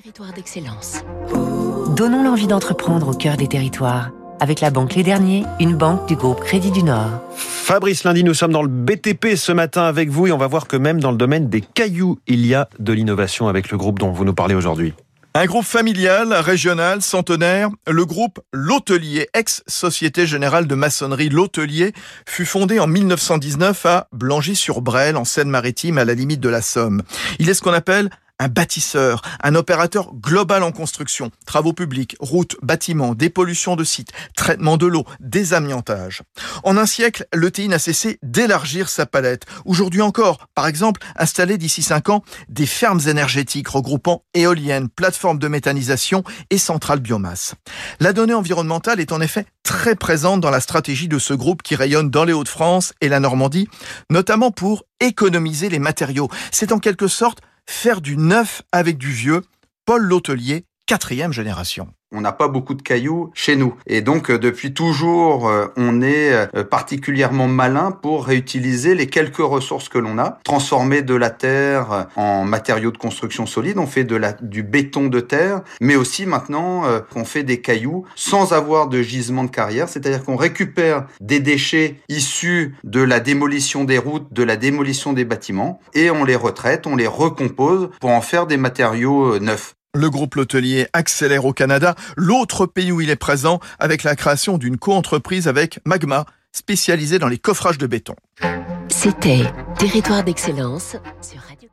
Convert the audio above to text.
Territoire d'excellence. Donnons l'envie d'entreprendre au cœur des territoires. Avec la banque Les Derniers, une banque du groupe Crédit du Nord. Fabrice Lundi, nous sommes dans le BTP ce matin avec vous et on va voir que même dans le domaine des cailloux, il y a de l'innovation avec le groupe dont vous nous parlez aujourd'hui. Un groupe familial, régional, centenaire, le groupe L'Hôtelier, ex-Société Générale de Maçonnerie L'Hôtelier, fut fondé en 1919 à Blangy-sur-Brel, en Seine-Maritime, à la limite de la Somme. Il est ce qu'on appelle un bâtisseur, un opérateur global en construction, travaux publics, routes, bâtiments, dépollution de sites, traitement de l'eau, désamiantage. En un siècle, l'ETI n'a cessé d'élargir sa palette. Aujourd'hui encore, par exemple, installer d'ici cinq ans des fermes énergétiques regroupant éoliennes, plateformes de méthanisation et centrales biomasse. La donnée environnementale est en effet très présente dans la stratégie de ce groupe qui rayonne dans les Hauts-de-France et la Normandie, notamment pour économiser les matériaux. C'est en quelque sorte faire du neuf avec du vieux, Paul L'Hôtelier, quatrième génération. On n'a pas beaucoup de cailloux chez nous. Et donc, euh, depuis toujours, euh, on est euh, particulièrement malin pour réutiliser les quelques ressources que l'on a, transformer de la terre en matériaux de construction solide. On fait de la, du béton de terre, mais aussi maintenant, on fait des cailloux sans avoir de gisement de carrière. C'est-à-dire qu'on récupère des déchets issus de la démolition des routes, de la démolition des bâtiments, et on les retraite, on les recompose pour en faire des matériaux neufs. Le groupe L'Hôtelier accélère au Canada, l'autre pays où il est présent, avec la création d'une co-entreprise avec Magma, spécialisée dans les coffrages de béton. C'était Territoire d'excellence sur Radio